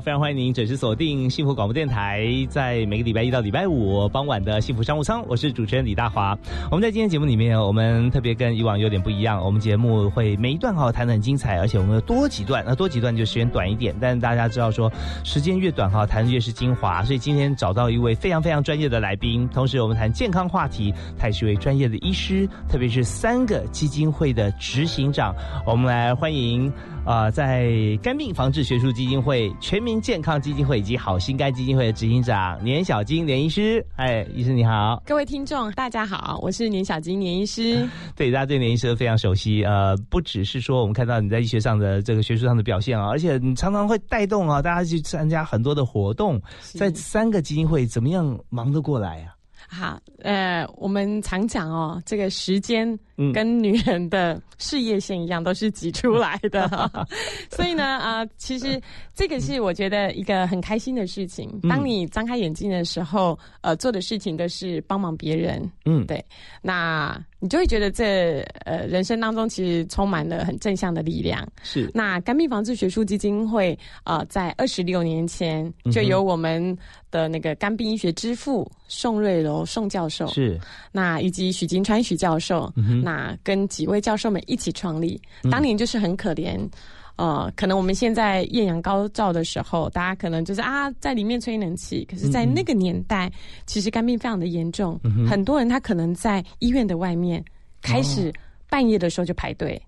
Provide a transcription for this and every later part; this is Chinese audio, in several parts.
非常欢迎您准时锁定幸福广播电台，在每个礼拜一到礼拜五傍晚的幸福商务舱，我是主持人李大华。我们在今天节目里面，我们特别跟以往有点不一样，我们节目会每一段哈谈的很精彩，而且我们有多几段，那多几段就时间短一点，但是大家知道说时间越短哈谈的越是精华，所以今天找到一位非常非常专业的来宾，同时我们谈健康话题，他也是一位专业的医师，特别是三个基金会的执行长，我们来欢迎。啊，在肝病防治学术基金会、全民健康基金会以及好心肝基金会的执行长年小金年医师，哎，医师你好，各位听众大家好，我是年小金年医师。对，大家对年医师非常熟悉。呃，不只是说我们看到你在医学上的这个学术上的表现啊，而且你常常会带动啊大家去参加很多的活动，在三个基金会怎么样忙得过来啊？好，呃，我们常讲哦，这个时间跟女人的事业线一样，都是挤出来的。所以呢，啊，其实这个是我觉得一个很开心的事情。当你张开眼睛的时候，呃，做的事情都是帮忙别人。嗯，对，那。你就会觉得这呃人生当中其实充满了很正向的力量。是。那肝病防治学术基金会啊，在二十六年前就由我们的那个肝病医学之父宋瑞柔宋教授是。那以及许金川许教授，那跟几位教授们一起创立。当年就是很可怜。呃，可能我们现在艳阳高照的时候，大家可能就是啊，在里面吹冷气。可是，在那个年代，其实肝病非常的严重，很多人他可能在医院的外面开始半夜的时候就排队，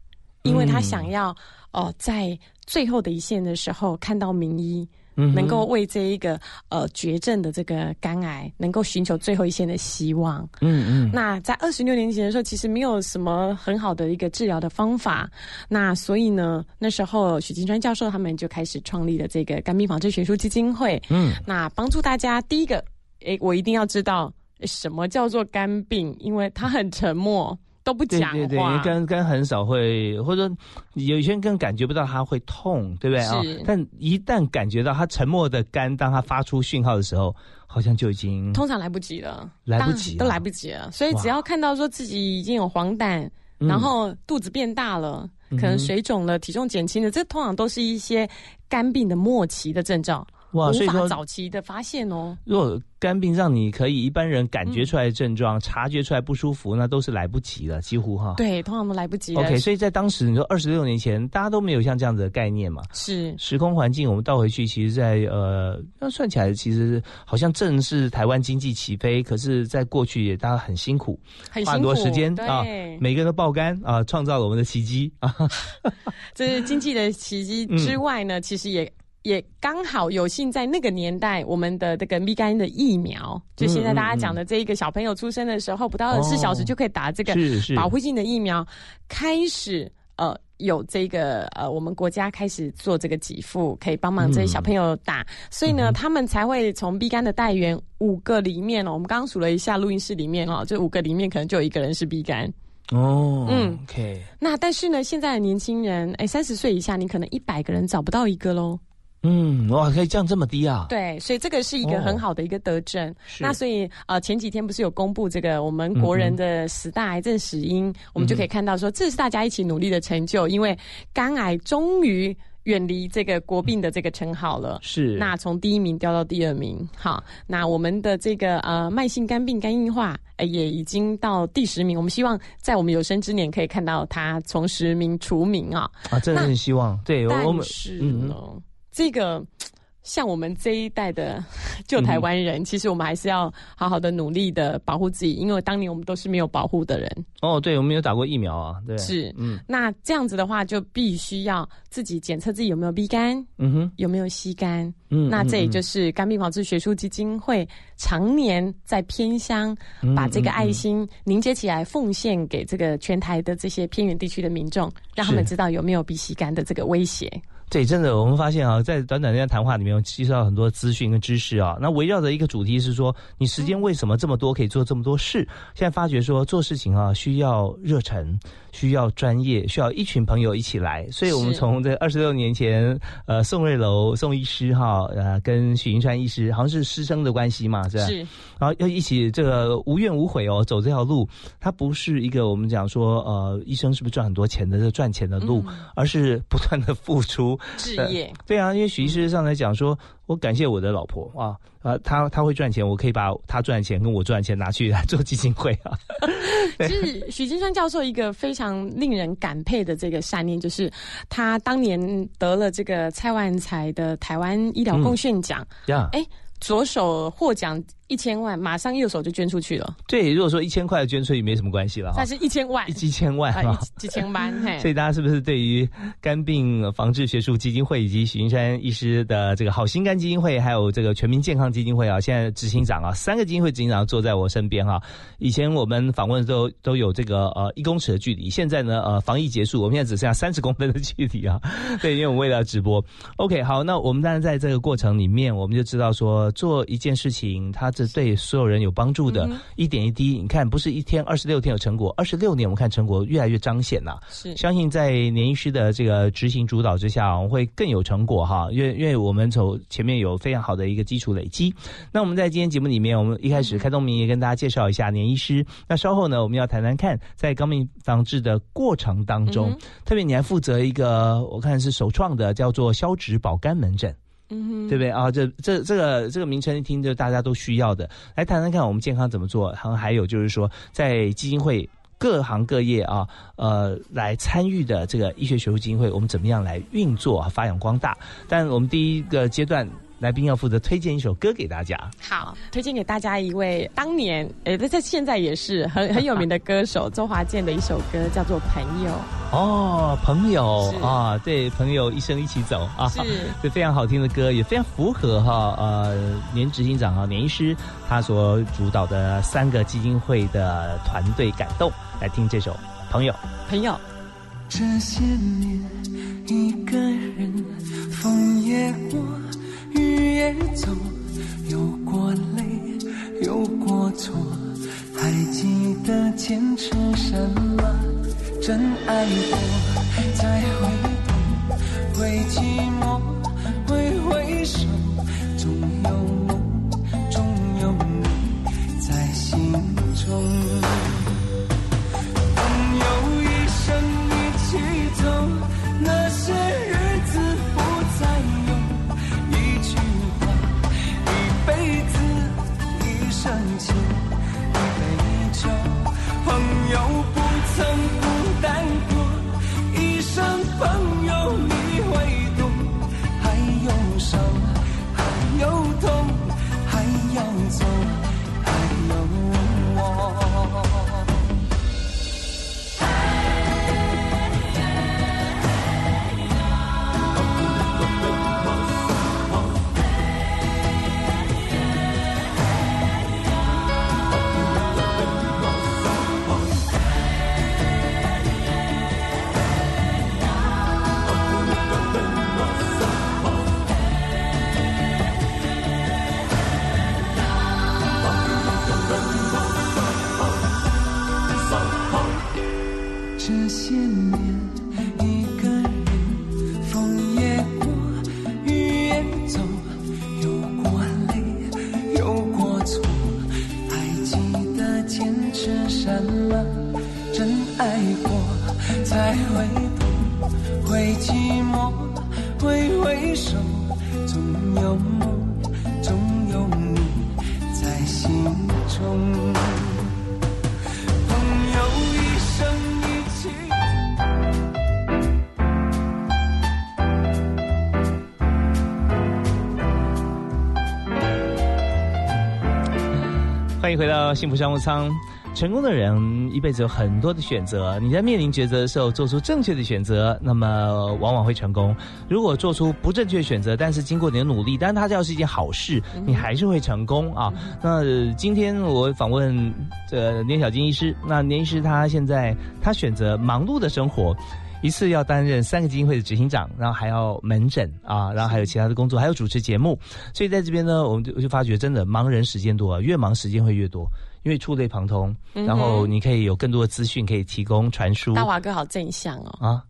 因为他想要哦，在最后的一线的时候看到名医。能够为这一个呃绝症的这个肝癌，能够寻求最后一线的希望。嗯嗯。那在二十六年前的时候，其实没有什么很好的一个治疗的方法。那所以呢，那时候许金川教授他们就开始创立了这个肝病防治学术基金会。嗯。那帮助大家，第一个，诶，我一定要知道什么叫做肝病，因为他很沉默。都不讲话，对对对，肝肝很少会，或者说有些人更感觉不到它会痛，对不对？啊？但一旦感觉到他沉默的肝，当他发出讯号的时候，好像就已经通常来不及了，来不及都来不及了。所以只要看到说自己已经有黄疸，然后肚子变大了，可能水肿了，体重减轻了，这通常都是一些肝病的末期的症状。哇，所以说早期的发现哦。如果肝病让你可以一般人感觉出来的症状，察觉出来不舒服，那都是来不及了，几乎哈。对，通常都来不及。OK，所以在当时你说二十六年前，大家都没有像这样子的概念嘛。是时空环境，我们倒回去，其实，在呃，那算起来，其实好像正是台湾经济起飞，可是，在过去也大家很辛苦，花很多时间啊，每个人都爆肝啊，创造了我们的奇迹啊。这是经济的奇迹之外呢，其实也。也刚好有幸在那个年代，我们的这个乙肝的疫苗，就现在大家讲的这一个小朋友出生的时候，不到二十四小时就可以打这个保护性的疫苗，开始呃有这个呃我们国家开始做这个给付，可以帮忙这些小朋友打，所以呢，他们才会从乙肝的代源五个里面哦，我们刚刚数了一下录音室里面哦，这五个里面可能就有一个人是乙肝哦，嗯，OK，那但是呢，现在的年轻人，哎，三十岁以下，你可能一百个人找不到一个喽。嗯，哇，可以降这么低啊？对，所以这个是一个很好的一个德政。那所以呃，前几天不是有公布这个我们国人的十大癌症死因，我们就可以看到说，这是大家一起努力的成就，因为肝癌终于远离这个国病的这个称号了。是，那从第一名掉到第二名，好，那我们的这个呃慢性肝病肝硬化也已经到第十名。我们希望在我们有生之年可以看到它从十名除名啊。啊，真的很希望。对，我们是嗯。这个像我们这一代的 旧台湾人，其实我们还是要好好的努力的保护自己，因为当年我们都是没有保护的人。哦，对，我们有打过疫苗啊，对，是，嗯，那这样子的话，就必须要自己检测自己有没有 B 肝，嗯哼，有没有吸肝，嗯，那这也就是肝病防治学术基金会常年在偏乡把这个爱心凝结起来，奉献给这个全台的这些偏远地区的民众，让他们知道有没有 B、吸肝的这个威胁。对，真的，我们发现啊，在短短的谈话里面，吸收到很多资讯跟知识啊。那围绕着一个主题是说，你时间为什么这么多，可以做这么多事？现在发觉说，做事情啊，需要热忱。需要专业，需要一群朋友一起来，所以我们从这二十六年前，呃，宋瑞楼宋医师哈，呃，跟许云川医师好像是师生的关系嘛，是吧？是。然后要一起这个无怨无悔哦，走这条路，它不是一个我们讲说，呃，医生是不是赚很多钱的这赚钱的路，而是不断的付出。置业。对啊，因为许医师上来讲说。我感谢我的老婆啊，呃，他他会赚钱，我可以把他赚钱跟我赚钱拿去 做基金会啊。就是许金川教授一个非常令人感佩的这个善念，就是他当年得了这个蔡万才的台湾医疗贡献奖。呀，哎，左手获奖。一千万，马上右手就捐出去了。对，如果说一千块捐出去没什么关系了哈。但是一千万，一千万啊，几千万。所以大家是不是对于肝病防治学术基金会以及许云山医师的这个好心肝基金会，还有这个全民健康基金会啊，现在执行长啊，三个基金会执行长坐在我身边哈。以前我们访问都都有这个呃一公尺的距离，现在呢呃防疫结束，我们现在只剩下三十公分的距离啊。对，因为我们为了直播。OK，好，那我们当然在这个过程里面，我们就知道说做一件事情，它是对所有人。有帮助的，一点一滴，你看，不是一天二十六天有成果，二十六年我们看成果越来越彰显呐。是，相信在年医师的这个执行主导之下，我们会更有成果哈。因为因为我们从前面有非常好的一个基础累积。那我们在今天节目里面，我们一开始开宗明义跟大家介绍一下年医师。那稍后呢，我们要谈谈看，在高明防治的过程当中，特别你还负责一个，我看是首创的，叫做消脂保肝门诊。嗯，对不对啊？这这这个这个名称一听就大家都需要的。来谈谈看，我们健康怎么做？然后还有就是说，在基金会各行各业啊，呃，来参与的这个医学学术基金会，我们怎么样来运作、发扬光大？但我们第一个阶段。来宾要负责推荐一首歌给大家。好，推荐给大家一位当年，诶，在现在也是很 很有名的歌手周华健的一首歌，叫做《朋友》。哦，朋友啊，对，朋友一生一起走啊，是，对，非常好听的歌，也非常符合哈呃年执行长啊年医师他所主导的三个基金会的团队感动，来听这首《朋友》。朋友，这些年一个人，风也过。雨也走，有过泪，有过错，还记得坚持什么？真爱过，才会懂，会寂寞，会回首，欢迎回到幸福商务舱。成功的人一辈子有很多的选择，你在面临抉择的时候做出正确的选择，那么往往会成功。如果做出不正确选择，但是经过你的努力，但是它要是一件好事，你还是会成功啊。那今天我访问这年小金医师，那年医师他现在他选择忙碌的生活。一次要担任三个基金会的执行长，然后还要门诊啊，然后还有其他的工作，还有主持节目，所以在这边呢，我们就我就发觉，真的忙人时间多啊，越忙时间会越多。因为触类旁通，然后你可以有更多的资讯可以提供传输。大华哥好正向哦！啊，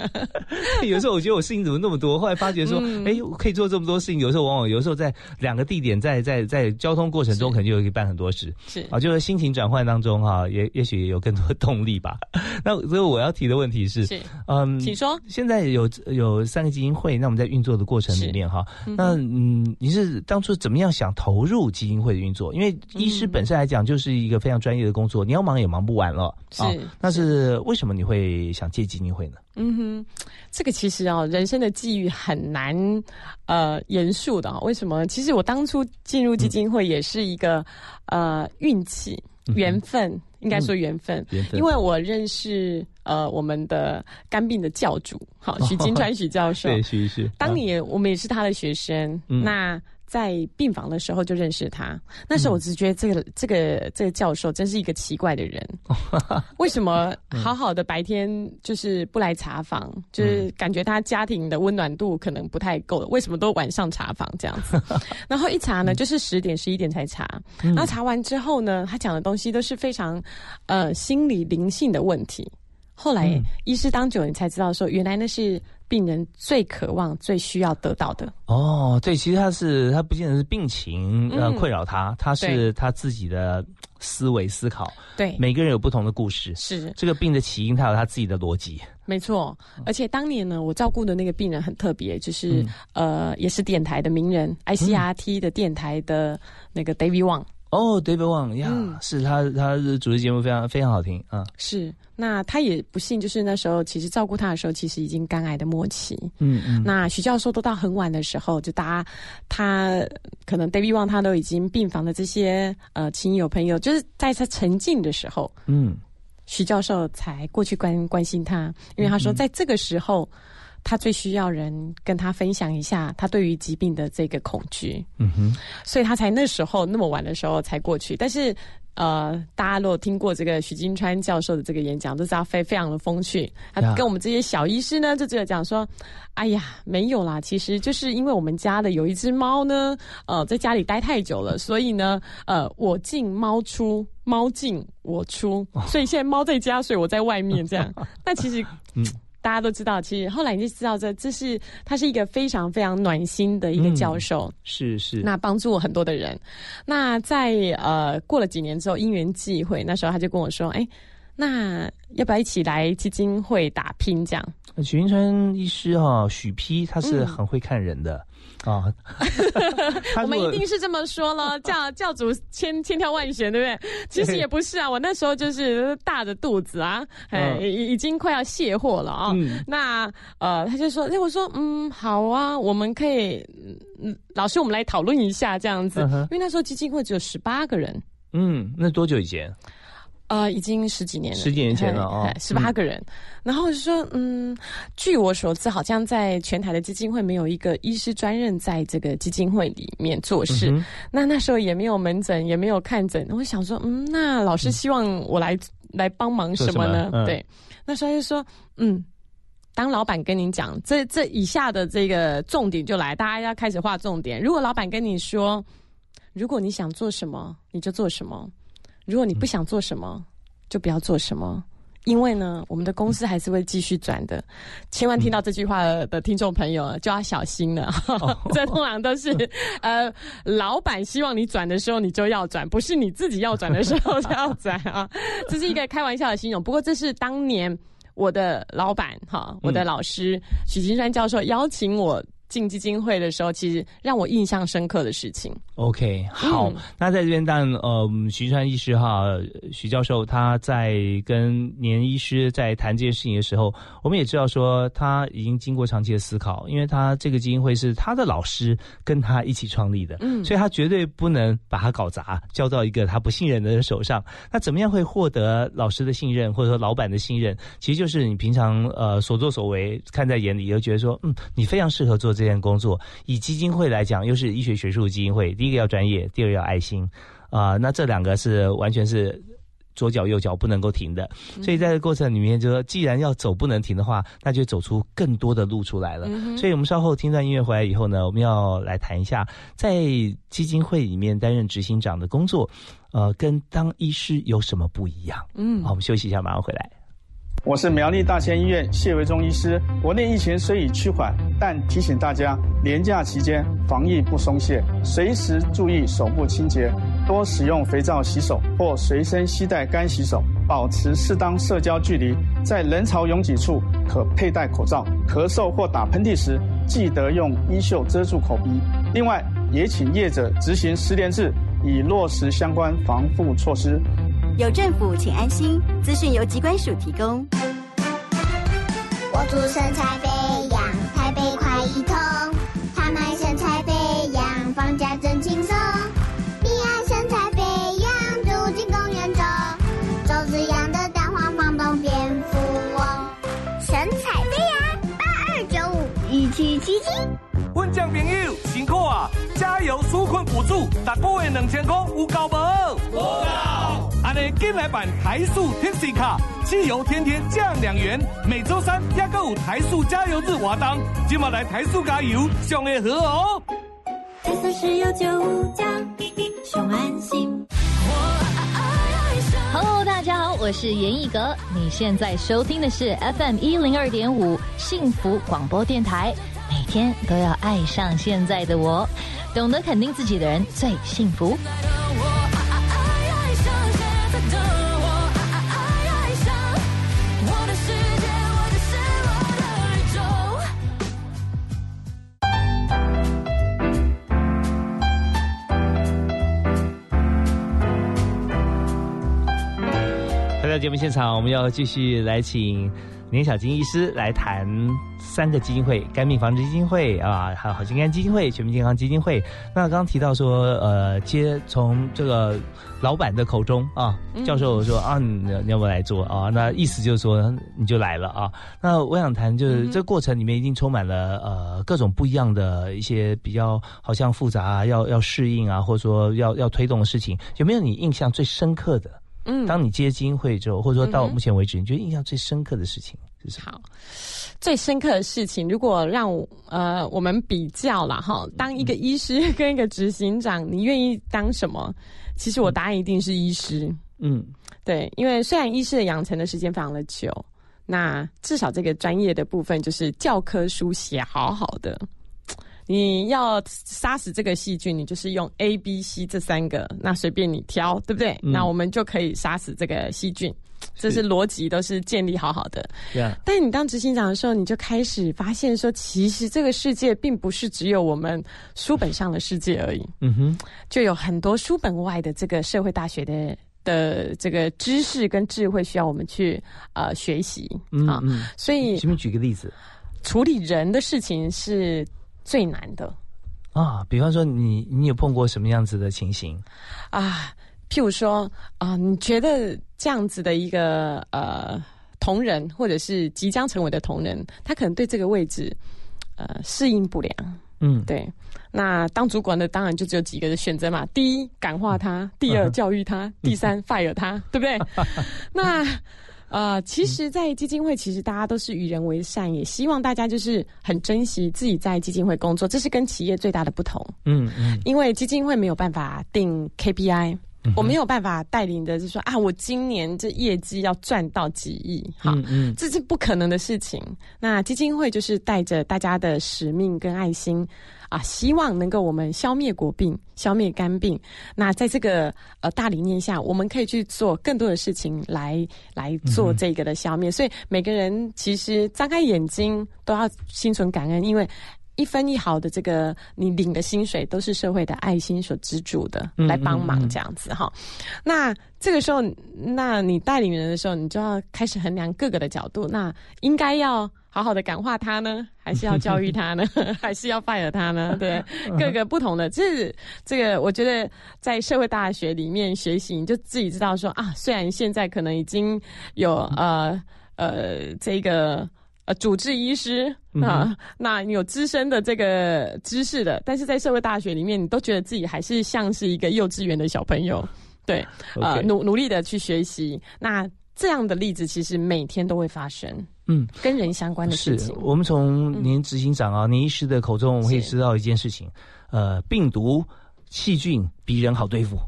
有时候我觉得我事情怎么那么多，后来发觉说，哎，可以做这么多事情。有时候往往有时候在两个地点，在在在交通过程中，可能就可以办很多事。是啊，就是心情转换当中哈，也也许有更多的动力吧。那所以我要提的问题是，嗯，请说。现在有有三个基金会，那我们在运作的过程里面哈，那嗯，你是当初怎么样想投入基金会的运作？因为医师。本身来讲，就是一个非常专业的工作，你要忙也忙不完了。是，但是为什么你会想借基金会呢？嗯哼，这个其实啊，人生的际遇很难呃严肃的。为什么？其实我当初进入基金会也是一个呃运气、缘分，应该说缘分。因为我认识呃我们的肝病的教主，好许金川许教授。对，许是。当年我们也是他的学生，那。在病房的时候就认识他，那时候我只觉得这个这个这个教授真是一个奇怪的人，为什么好好的白天就是不来查房，就是感觉他家庭的温暖度可能不太够，为什么都晚上查房这样子？然后一查呢，就是十点十一点才查，然后查完之后呢，他讲的东西都是非常呃心理灵性的问题。后来医师当久，你才知道说，原来那是。病人最渴望、最需要得到的。哦，对，其实他是他不见得是病情呃困扰他，他是他自己的思维思考。对，每个人有不同的故事，是。这个病的起因，他有他自己的逻辑。没错，而且当年呢，我照顾的那个病人很特别，就是呃，也是电台的名人，ICRT 的电台的那个 David Wang。哦，David Wang 呀，是他，他的主持节目非常非常好听啊。是，那他也不幸，就是那时候其实照顾他的时候，其实已经肝癌的末期。嗯嗯。那徐教授都到很晚的时候，就大家他可能 David Wang 他都已经病房的这些呃亲友朋友，就是在他沉静的时候，嗯，徐教授才过去关关心他，因为他说在这个时候。他最需要人跟他分享一下他对于疾病的这个恐惧，嗯哼，所以他才那时候那么晚的时候才过去。但是，呃，大家如果听过这个许金川教授的这个演讲，都知道非非常的风趣。他跟我们这些小医师呢，就只有讲说：“哎呀，没有啦，其实就是因为我们家的有一只猫呢，呃，在家里待太久了，所以呢，呃，我进猫出，猫进我出，所以现在猫在家，所以我在外面这样。但其实，嗯。”大家都知道，其实后来你就知道，这这是他是一个非常非常暖心的一个教授，是是，那帮助很多的人。那在呃过了几年之后，因缘际会，那时候他就跟我说：“哎，那要不要一起来基金会打拼？”这样，许云川医师哈，许批他是很会看人的。啊，我们一定是这么说了，教教主千千挑万选，对不对？其实也不是啊，我那时候就是大着肚子啊，哎，已已经快要卸货了啊。那呃，他就说，哎我说，嗯，好啊，我们可以，嗯，老师，我们来讨论一下这样子，因为那时候基金会只有十八个人。嗯，那多久以前？呃，已经十几年了，十几年前了啊，十八个人。然后就说，嗯，据我所知，好像在全台的基金会没有一个医师专任在这个基金会里面做事。那那时候也没有门诊，也没有看诊。我想说，嗯，那老师希望我来来帮忙什么呢？对，那时候就说，嗯，当老板跟你讲这这以下的这个重点就来，大家要开始画重点。如果老板跟你说，如果你想做什么，你就做什么。如果你不想做什么，就不要做什么，因为呢，我们的公司还是会继续转的。千万听到这句话的听众朋友就要小心了。这通常都是呃，老板希望你转的时候，你就要转，不是你自己要转的时候就要转啊。这是一个开玩笑的形容。不过这是当年我的老板哈，我的老师许金山教授邀请我进基金会的时候，其实让我印象深刻的事情。OK，好，那在这边，但呃，徐川医师哈，徐教授他在跟年医师在谈这件事情的时候，我们也知道说他已经经过长期的思考，因为他这个基金会是他的老师跟他一起创立的，嗯，所以他绝对不能把它搞砸，交到一个他不信任的人手上。那怎么样会获得老师的信任，或者说老板的信任？其实就是你平常呃所作所为看在眼里，又觉得说，嗯，你非常适合做这件工作。以基金会来讲，又是医学学术基金会。第一个要专业，第二个要爱心，啊，那这两个是完全是左脚右脚不能够停的，所以在这过程里面，就说既然要走不能停的话，那就走出更多的路出来了。所以我们稍后听段音乐回来以后呢，我们要来谈一下，在基金会里面担任执行长的工作，呃，跟当医师有什么不一样？嗯，好，我们休息一下，马上回来。我是苗栗大仙医院谢维忠医师。国内疫情虽已趋缓，但提醒大家，年假期间防疫不松懈，随时注意手部清洁，多使用肥皂洗手或随身携带干洗手，保持适当社交距离，在人潮拥挤处可佩戴口罩。咳嗽或打喷嚏时，记得用衣袖遮住口鼻。另外，也请业者执行十连制，以落实相关防护措施。有政府，请安心。资讯由机关署提供。我祝身材飞扬，台北快一通。他们身材飞扬，放假真轻松。你爱身材飞扬，住进公园中。周子阳的蛋黄房东变富翁。神采飞扬，八二九五一七七七。温江朋友辛苦啊！加油纾困补助，达个月两千块有够无？有安尼，进来办台塑 Taxi 卡，汽油天天降两元。每周三也个有台塑加油日活动，今晚来台塑加油，上会好哦。台塑石油九五加，上安心。Hello，大家好，我是严艺格，你现在收听的是 FM 一零二点五幸福广播电台，每天都要爱上现在的我，懂得肯定自己的人最幸福。节目现场，我们要继续来请年小金医师来谈三个基金会：肝病防治基金会啊，还有好心肝基金会、全民健康基金会。那刚刚提到说，呃，接从这个老板的口中啊，教授说啊，你你要不要来做啊？那意思就是说你就来了啊。那我想谈，就是这个过程里面一定充满了呃各种不一样的一些比较好像复杂啊要要适应啊，或者说要要推动的事情，有没有你印象最深刻的？嗯，当你接金会之后，或者说到目前为止，你觉得印象最深刻的事情是什么？好，最深刻的事情，如果让呃我们比较了哈，当一个医师跟一个执行长，你愿意当什么？其实我答案一定是医师。嗯，对，因为虽然医师的养成的时间非常的久，那至少这个专业的部分就是教科书写好好的。你要杀死这个细菌，你就是用 A、B、C 这三个，那随便你挑，对不对？那我们就可以杀死这个细菌，这是逻辑都是建立好好的。对啊。但你当执行长的时候，你就开始发现说，其实这个世界并不是只有我们书本上的世界而已。嗯哼。就有很多书本外的这个社会大学的的这个知识跟智慧需要我们去呃学习啊。所以，请你举个例子，处理人的事情是。最难的啊，比方说你你有碰过什么样子的情形啊？譬如说啊，你觉得这样子的一个呃同仁，或者是即将成为的同仁，他可能对这个位置呃适应不良。嗯，对。那当主管的当然就只有几个的选择嘛：第一，感化他；第二，教育他；第三，fire 他，对不对？那。呃，其实，在基金会，其实大家都是与人为善，也希望大家就是很珍惜自己在基金会工作，这是跟企业最大的不同。嗯嗯，因为基金会没有办法定 KPI，我没有办法带领的，就说啊，我今年这业绩要赚到几亿，好，这是不可能的事情。那基金会就是带着大家的使命跟爱心。啊，希望能够我们消灭国病，消灭肝病。那在这个呃大理念下，我们可以去做更多的事情来来做这个的消灭。所以每个人其实张开眼睛都要心存感恩，因为一分一毫的这个你领的薪水都是社会的爱心所资助的，来帮忙这样子哈。那这个时候，那你带领人的时候，你就要开始衡量各个的角度，那应该要好好的感化他呢，还是要教育他呢，还是要 fire 他呢？对，各个不同的，这这个我觉得在社会大学里面学习，你就自己知道说啊，虽然现在可能已经有呃呃这个。呃，主治医师啊，那你有资深的这个知识的，但是在社会大学里面，你都觉得自己还是像是一个幼稚园的小朋友，对，呃，努努力的去学习。那这样的例子其实每天都会发生，嗯，跟人相关的事情。我们从您执行长啊，您医师的口中，我们可以知道一件事情，呃，病毒、细菌比人好对付。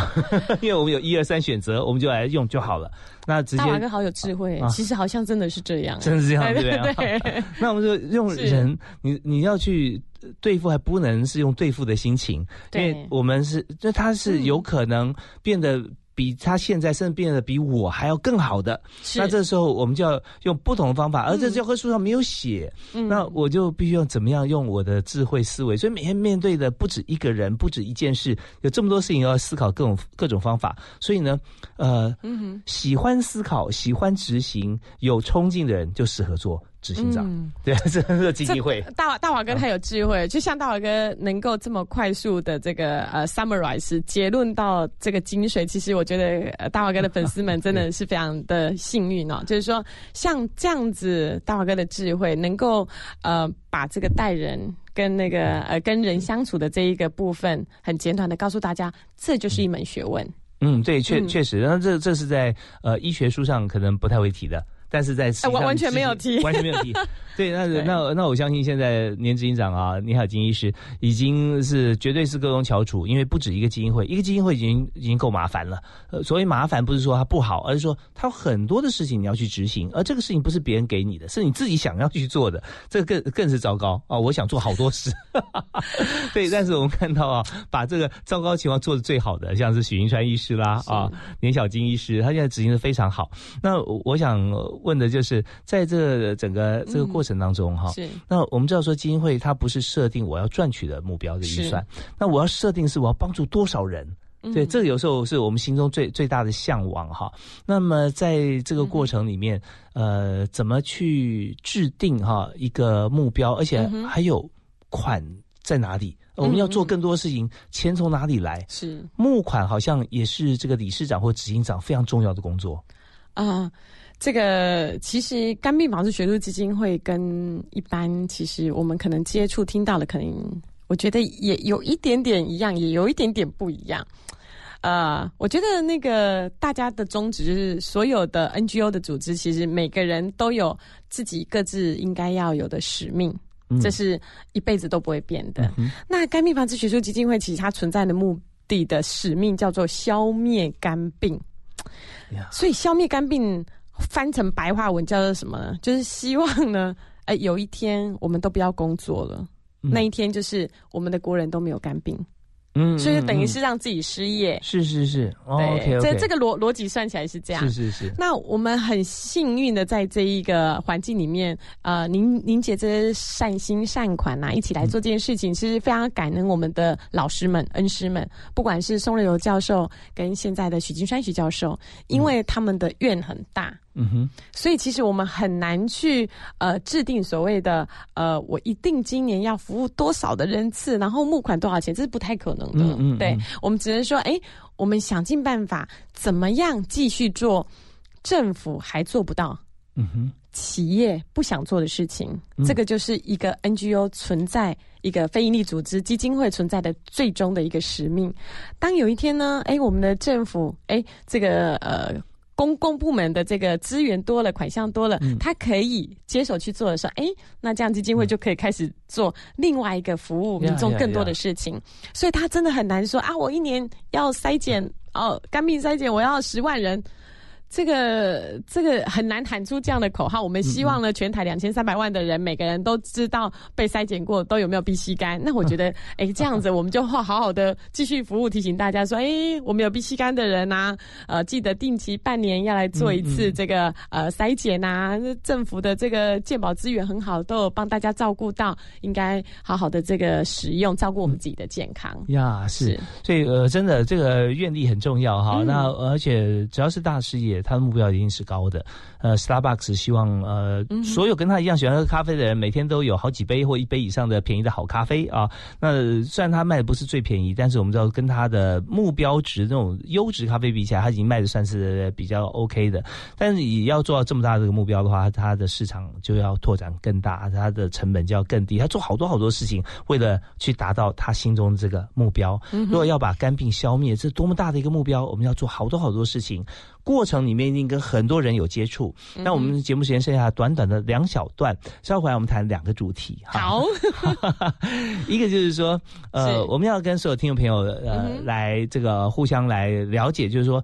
因为我们有一二三选择，我们就来用就好了。那直接大华哥好有智慧，其实好像真的是这样，真的是这样，对不对？那我们就用人，你你要去对付，还不能是用对付的心情，因为我们是，就他是有可能变得。比他现在甚至变得比我还要更好的，那这时候我们就要用不同的方法，而这教科书上没有写，那我就必须要怎么样用我的智慧思维。所以每天面对的不止一个人，不止一件事，有这么多事情要思考各种各种方法。所以呢，呃，喜欢思考、喜欢执行、有冲劲的人就适合做。执行长，对，这是基金会。大大华哥他有智慧，就像大华哥能够这么快速的这个呃 summarize 结论到这个精髓，其实我觉得大华哥的粉丝们真的是非常的幸运哦。就是说，像这样子，大华哥的智慧能够呃把这个待人跟那个呃跟人相处的这一个部分，很简短的告诉大家，这就是一门学问。嗯，对，确确实，那这这是在呃医学书上可能不太会提的。但是在完 完全没有提，完全没有提。对，那那那我相信现在年执行长啊，你好，金医师已经是绝对是各中翘楚，因为不止一个基金会，一个基金会已经已经够麻烦了。呃，所谓麻烦不是说它不好，而是说它有很多的事情你要去执行，而这个事情不是别人给你的，是你自己想要去做的，这个更更是糟糕啊！我想做好多事，对，但是我们看到啊，把这个糟糕情况做的最好的，像是许云川医师啦啊，年小金医师，他现在执行的非常好。那我想。问的就是在这整个这个过程当中哈，那我们知道说基金会它不是设定我要赚取的目标的预算，那我要设定是我要帮助多少人，对，这个有时候是我们心中最最大的向往哈。那么在这个过程里面，呃，怎么去制定哈一个目标，而且还有款在哪里？我们要做更多事情，钱从哪里来？是募款好像也是这个理事长或执行长非常重要的工作啊。这个其实肝病防治学术基金会跟一般其实我们可能接触听到的，可能我觉得也有一点点一样，也有一点点不一样。呃，我觉得那个大家的宗旨就是所有的 NGO 的组织，其实每个人都有自己各自应该要有的使命，这是一辈子都不会变的。那肝病防治学术基金会其实它存在的目的的使命叫做消灭肝病，所以消灭肝病。翻成白话文叫做什么呢？就是希望呢，哎，有一天我们都不要工作了，那一天就是我们的国人都没有肝病。嗯，所以等于是让自己失业，是是是，对，这这个逻逻辑算起来是这样，是是是。那我们很幸运的在这一个环境里面，呃，凝凝结着善心善款呐，一起来做这件事情，其实非常感恩我们的老师们、恩师们，不管是宋瑞游教授跟现在的许金山许教授，因为他们的愿很大。嗯哼，所以其实我们很难去呃制定所谓的呃我一定今年要服务多少的人次，然后募款多少钱，这是不太可能的。嗯对，我们只能说，哎，我们想尽办法，怎么样继续做政府还做不到，嗯哼，企业不想做的事情，这个就是一个 NGO 存在一个非营利组织基金会存在的最终的一个使命。当有一天呢，哎，我们的政府，哎，这个呃。公共部门的这个资源多了，款项多了，他可以接手去做的时候，哎，那这样基金会就可以开始做另外一个服务民众更多的事情。所以他真的很难说啊，我一年要筛检哦，肝病筛检我要十万人，这个这个很难喊出这样的口号。我们希望呢，全台两千三百万的人，每个人都知道被筛检过都有没有 B C 肝。那我觉得，哎，这样子我们就好好好的继续服务，提醒大家说，哎，我们有 B C 肝的人呐，呃，记得定期半年要来做一次这个呃筛检呐。政府的这个健保资源很好，都有帮大家照顾到，应该好好的这个使用，照顾我们自己的健康。呀，是，所以呃，真的这个愿力很重要哈。那而且只要是大事业，他的目标一定是高的。呃，Starbucks 希望呃，所有跟他一样喜欢喝咖啡的人，每天都有好几杯或一杯以上的便宜的好咖啡啊。那虽然他卖的不是最便宜，但是我们知道跟他的目标值那种优质咖啡比起来，他已经卖的算是比较 OK 的。但是也要做到这么大这个目标的话，他的市场就要拓展更大，他的成本就要更低。他做好多好多事情，为了去达到他心中的这个目标。如果要把肝病消灭，这是多么大的一个目标！我们要做好多好多事情。过程里面一定跟很多人有接触。那我们节目时间剩下短短的两小段，稍后回来我们谈两个主题。好，一个就是说，呃，我们要跟所有听众朋友呃来这个互相来了解，就是说。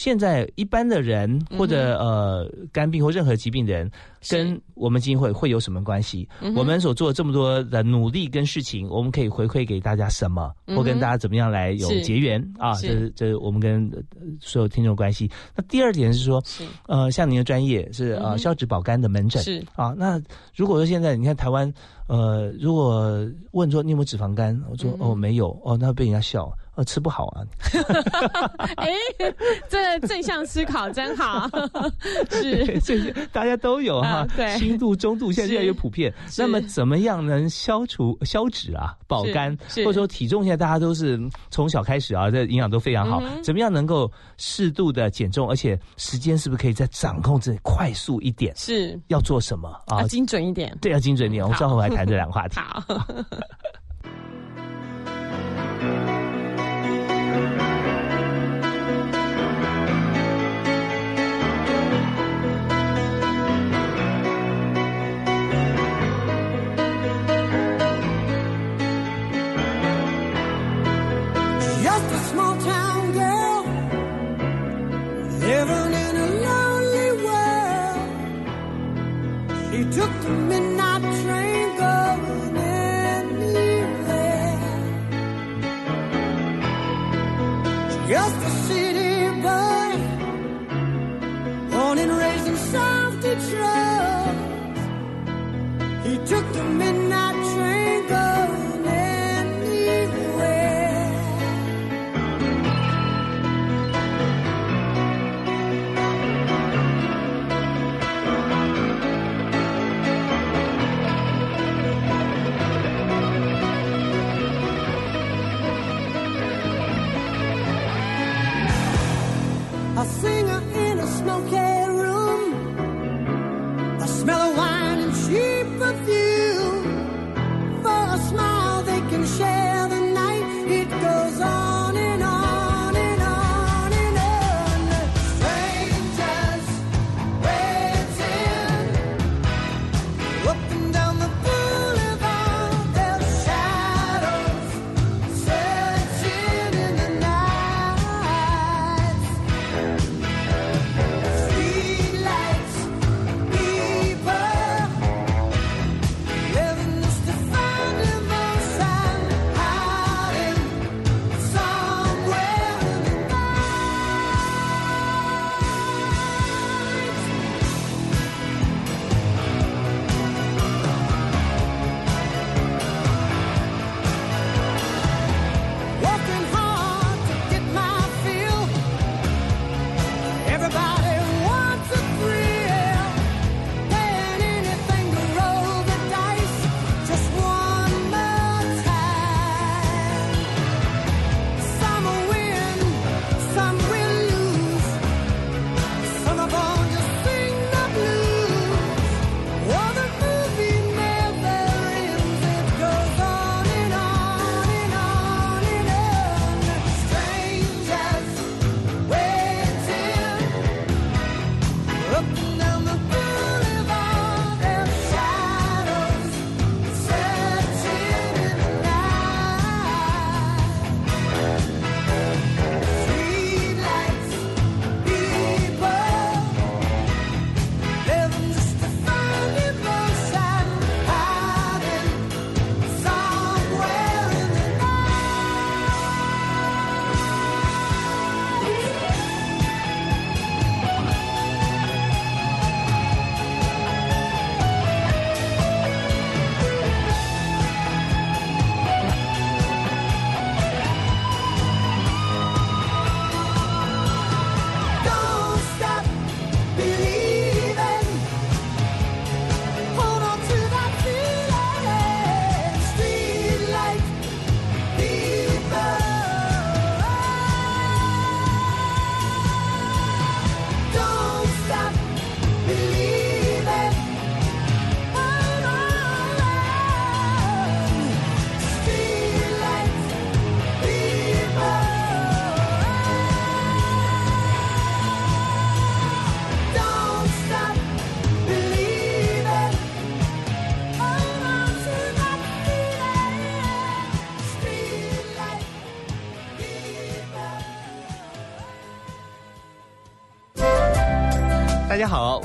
现在一般的人或者呃肝病或任何疾病的人，跟我们基金会会有什么关系？我们所做这么多的努力跟事情，我们可以回馈给大家什么？或跟大家怎么样来有结缘啊？这是这是我们跟所有听众关系。那第二点是说，呃，像您的专业是呃消脂保肝的门诊是啊。那如果说现在你看台湾呃，如果问说你有没有脂肪肝，我说哦没有哦，那被人家笑。吃不好啊！哎，这正向思考真好，是，这大家都有哈。对，轻度、中度，现在越来越普遍。那么，怎么样能消除消脂啊、保肝，或者说体重？现在大家都是从小开始啊，这营养都非常好。怎么样能够适度的减重，而且时间是不是可以再掌控这快速一点？是要做什么啊？精准一点，对，要精准一点。我们稍后来谈这两个话题。好。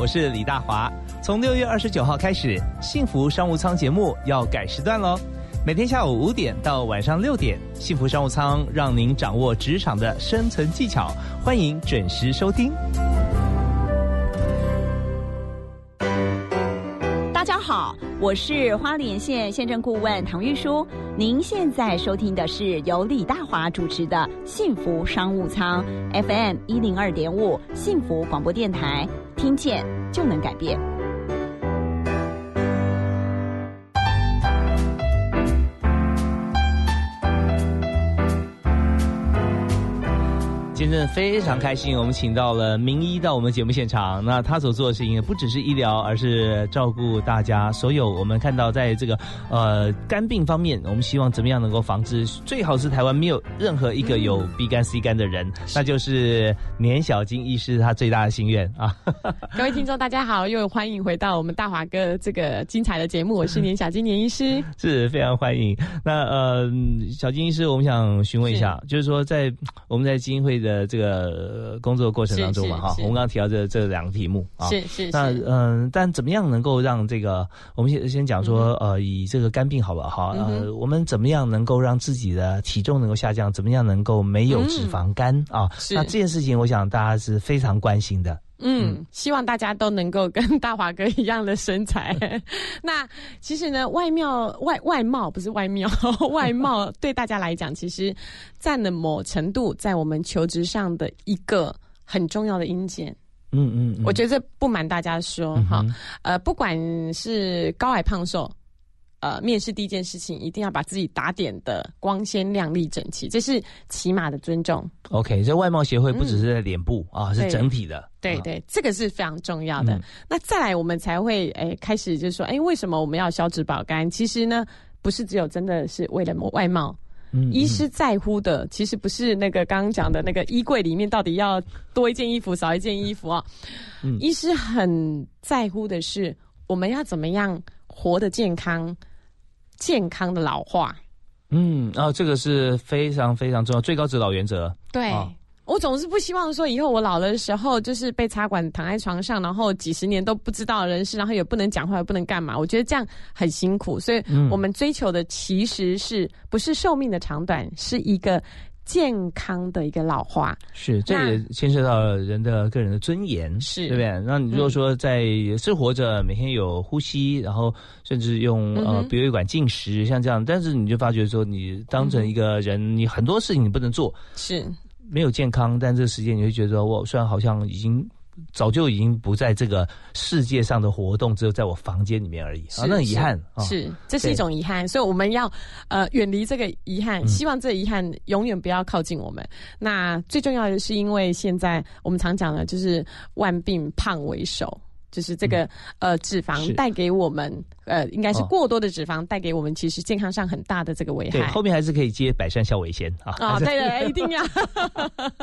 我是李大华。从六月二十九号开始，幸福商务舱节目要改时段喽。每天下午五点到晚上六点，幸福商务舱让您掌握职场的生存技巧，欢迎准时收听。大家好，我是花莲县县政顾问唐玉书。您现在收听的是由李大华主持的《幸福商务舱》FM 一零二点五幸福广播电台，听见就能改变。真的非常开心，我们请到了名医到我们节目现场。那他所做的事情不只是医疗，而是照顾大家所有。我们看到在这个呃肝病方面，我们希望怎么样能够防治？最好是台湾没有任何一个有 B 肝 C 肝的人，那就是年小金医师他最大的心愿啊！各位听众大家好，又欢迎回到我们大华哥这个精彩的节目，我是年小金年医师，是非常欢迎。那呃，小金医师，我们想询问一下，就是说在我们在基金会。的这个工作过程当中嘛，哈，我们刚刚提到这这两个题目啊，是是那嗯，但怎么样能够让这个我们先先讲说呃，以这个肝病好不好，呃，我们怎么样能够让自己的体重能够下降？怎么样能够没有脂肪肝啊？那这件事情，我想大家是非常关心的。嗯，希望大家都能够跟大华哥一样的身材。那其实呢，外貌外外貌不是外貌，外貌对大家来讲，其实占了某程度在我们求职上的一个很重要的因件。嗯嗯，我觉得不瞒大家说哈，呃，不管是高矮胖瘦。呃，面试第一件事情一定要把自己打点的光鲜亮丽整齐，这是起码的尊重。OK，这外貌协会不只是在脸部啊，是整体的。对对，这个是非常重要的。那再来，我们才会哎开始就是说，哎，为什么我们要消脂保肝？其实呢，不是只有真的是为了外貌。嗯，医师在乎的其实不是那个刚刚讲的那个衣柜里面到底要多一件衣服少一件衣服啊。嗯，医师很在乎的是我们要怎么样活得健康。健康的老化，嗯，啊，这个是非常非常重要，最高指导原则。对我总是不希望说以后我老了的时候，就是被插管躺在床上，然后几十年都不知道人事，然后也不能讲话，也不能干嘛。我觉得这样很辛苦，所以我们追求的其实是不是寿命的长短，是一个。健康的一个老化是，这也牵涉到人的个人的尊严，是。对不对？那你如果说在生活着，每天有呼吸，然后甚至用呃鼻胃管进食，像这样，但是你就发觉说，你当成一个人，你很多事情你不能做，是。没有健康，但这个时间你会觉得，我虽然好像已经。早就已经不在这个世界上的活动，只有在我房间里面而已啊！那遗憾是，这是一种遗憾，所以我们要呃远离这个遗憾，希望这遗憾永远不要靠近我们。那最重要的是，因为现在我们常讲的，就是万病胖为首，就是这个呃脂肪带给我们呃应该是过多的脂肪带给我们其实健康上很大的这个危害。后面还是可以接百善孝为先啊！啊，对对，一定要。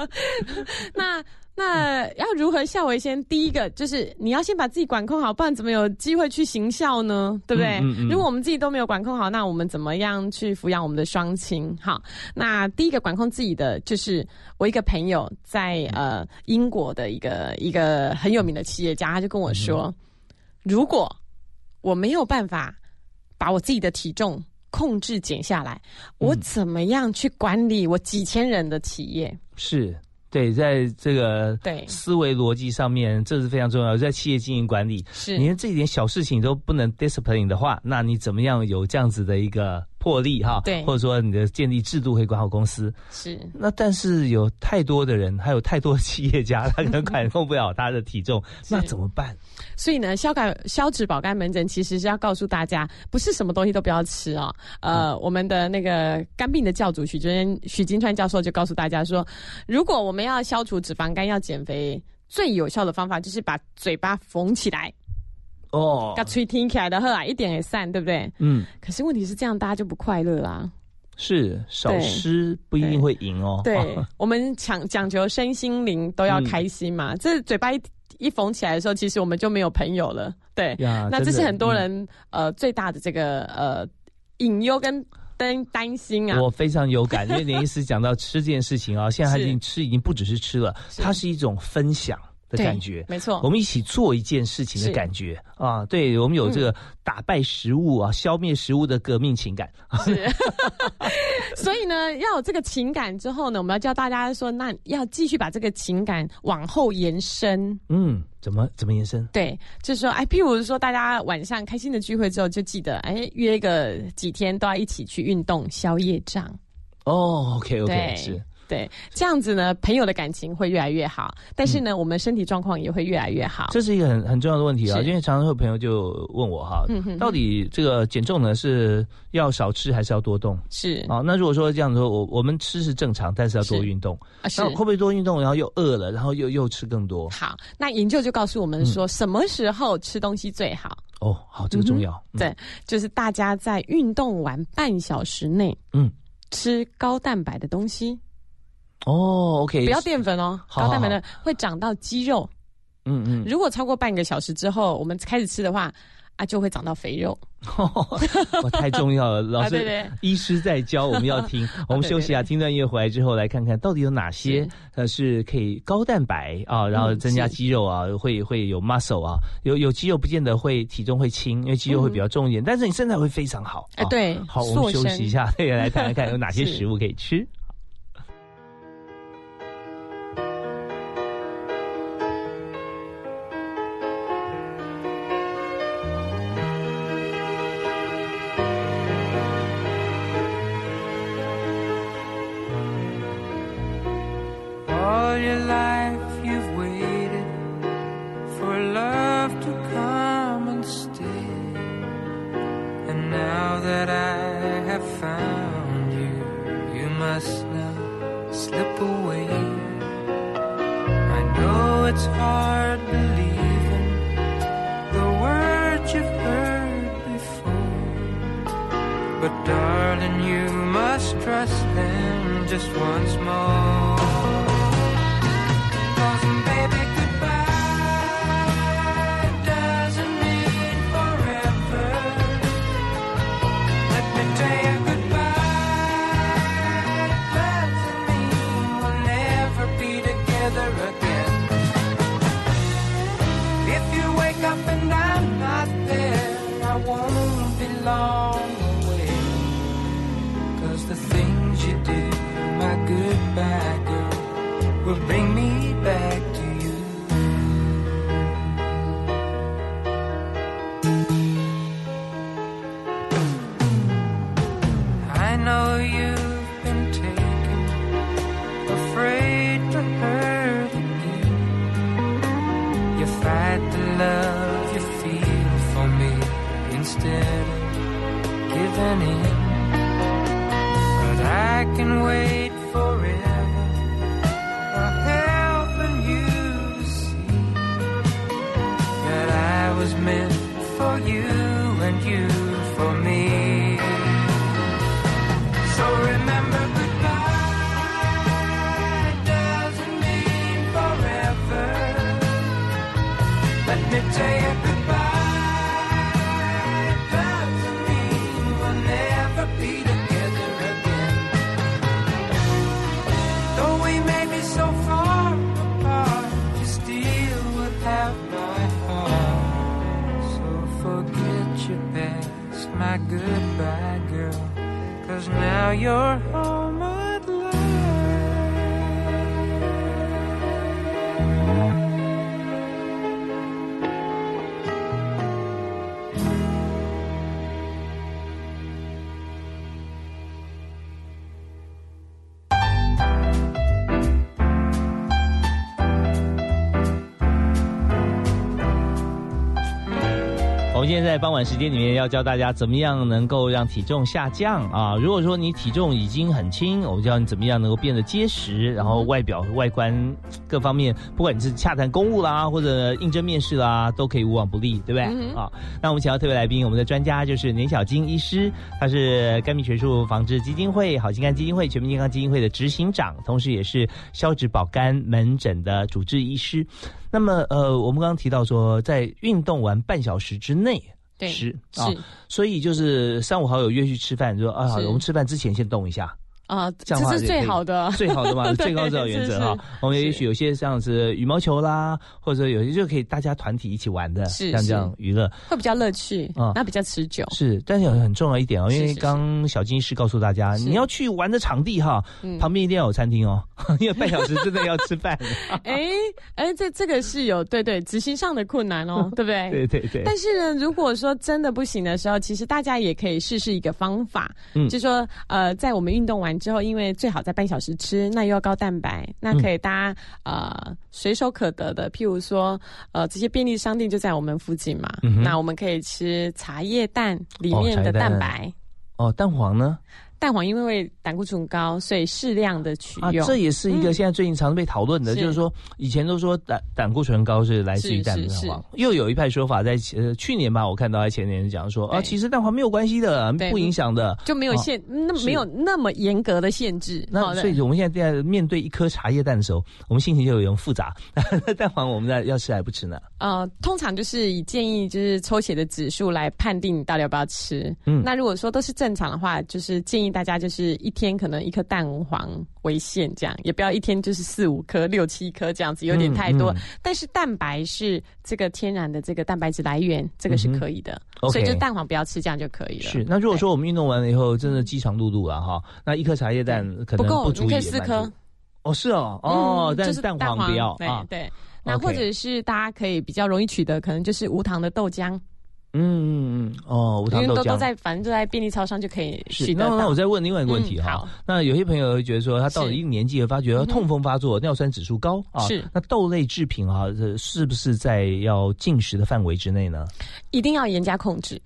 那。那要如何孝为先？第一个就是你要先把自己管控好，不然怎么有机会去行孝呢？对不对？如果我们自己都没有管控好，那我们怎么样去抚养我们的双亲？好，那第一个管控自己的，就是我一个朋友在呃英国的一个一个很有名的企业家，他就跟我说，如果我没有办法把我自己的体重控制减下来，我怎么样去管理我几千人的企业？是。对，在这个对思维逻辑上面，这是非常重要。在企业经营管理，是你连这一点小事情都不能 discipline 的话，那你怎么样有这样子的一个？破例哈，对，或者说你的建立制度可以管好公司，是。那但是有太多的人，还有太多企业家，他可能管控不了他的体重，那怎么办？所以呢，消肝消脂保肝门诊其实是要告诉大家，不是什么东西都不要吃啊。呃，我们的那个肝病的教主许真许金川教授就告诉大家说，如果我们要消除脂肪肝，要减肥，最有效的方法就是把嘴巴缝起来。哦，把吹听起来的喝啊，一点也散，对不对？嗯。可是问题是这样，大家就不快乐啦。是少吃不一定会赢哦。对，我们讲讲究身心灵都要开心嘛。这嘴巴一一缝起来的时候，其实我们就没有朋友了。对，那这是很多人呃最大的这个呃隐忧跟担担心啊。我非常有感，因为林医师讲到吃这件事情啊，现在他已经 吃已经不只是吃了，它是一种分享。的感觉，没错，我们一起做一件事情的感觉啊，对我们有这个打败食物啊、消灭食物的革命情感。是，所以呢，要有这个情感之后呢，我们要教大家说，那要继续把这个情感往后延伸。嗯，怎么怎么延伸？对，就是说，哎，譬如说，大家晚上开心的聚会之后，就记得，哎，约个几天都要一起去运动，消业障。哦，OK OK，是。对，这样子呢，朋友的感情会越来越好，但是呢，我们身体状况也会越来越好。这是一个很很重要的问题啊，因为常常有朋友就问我哈，嗯哼到底这个减重呢是要少吃还是要多动？是啊，那如果说这样子，我我们吃是正常，但是要多运动啊，那会不会多运动，然后又饿了，然后又又吃更多？好，那研究就告诉我们说，什么时候吃东西最好？哦，好，这个重要。对，就是大家在运动完半小时内，嗯，吃高蛋白的东西。哦，OK，不要淀粉哦，高蛋白的会长到肌肉。嗯嗯，如果超过半个小时之后，我们开始吃的话，啊，就会长到肥肉。哦，太重要了，老师，医师在教，我们要听。我们休息啊，听段音乐回来之后，来看看到底有哪些呃是可以高蛋白啊，然后增加肌肉啊，会会有 muscle 啊，有有肌肉不见得会体重会轻，因为肌肉会比较重一点，但是你身材会非常好。哎，对，好，我们休息一下，来谈谈看有哪些食物可以吃。slip away. I know it's hard believing the words you've heard before. But darling, you must trust them just once more. 我们今天在傍晚时间里面要教大家怎么样能够让体重下降啊！如果说你体重已经很轻，我们教你怎么样能够变得结实，然后外表外观各方面，不管你是洽谈公务啦，或者应征面试啦，都可以无往不利，对不对？啊！那我们请到特别来宾，我们的专家就是年小金医师，他是肝病学术防治基金会、好心肝基金会、全民健康基金会的执行长，同时也是消脂保肝门诊的主治医师。那么，呃，我们刚刚提到说，在运动完半小时之内吃啊，所以就是三五好友约去吃饭，说啊，我们吃饭之前先动一下。啊，这这是最好的，最好的嘛，最高指导原则哈。我们也许有些像是羽毛球啦，或者有些就可以大家团体一起玩的，是像这样娱乐。会比较乐趣，啊那比较持久。是，但是有很重要一点哦，因为是是刚小金医师告诉大家，你要去玩的场地哈，嗯旁边一定要有餐厅哦，因为半小时真的要吃饭。哎哎，这这个是有对对执行上的困难哦，对不对？对对对，但是呢，如果说真的不行的时候，其实大家也可以试试一个方法，嗯就说呃，在我们运动完之后，因为最好在半小时吃，那又要高蛋白，那可以大家、呃随手可得的，譬如说呃这些便利商店就在我们附近嘛，嗯那我们可以吃茶叶蛋里面的蛋白。哦，蛋黄呢？蛋黄因为胆固醇高，所以适量的取啊，用。这也是一个现在最近常被讨论的，是就是说以前都说胆胆固醇高是来自于蛋黄，又有一派说法在呃去年吧，我看到在前年讲说啊，其实蛋黄没有关系的，不影响的。就没有限，那没有那么严格的限制。那所以我们现在在面对一颗茶叶蛋的时候，我们心情就有点复杂。蛋黄我们在要吃还不吃呢？呃，通常就是以建议就是抽血的指数来判定你到底要不要吃。嗯那如果说都是正常的话，就是建议大家就是一天可能一颗蛋黄为限，这样也不要一天就是四五颗、六七颗这样子，有点太多。嗯嗯但是蛋白是这个天然的这个蛋白质来源，这个是可以的。所以就蛋黄不要吃，这样就可以了。是。那如果说我们运动完了以后，真的饥肠辘辘了哈，那一颗茶叶蛋可能不够，足以你可以四颗。哦，是哦，哦，嗯就是蛋黄不要对啊。对。那或者是大家可以比较容易取得，可能就是无糖的豆浆，嗯嗯嗯，哦，无因糖豆浆。为都都在，反正都在便利超商就可以是，取得到。那那我再问另外一个问题哈、嗯那有些朋友会觉得说，他到了一定年纪了，发觉痛风发作、尿酸指数高啊，是那豆类制品啊，是不是在要进食的范围之内呢？一定要严加控制。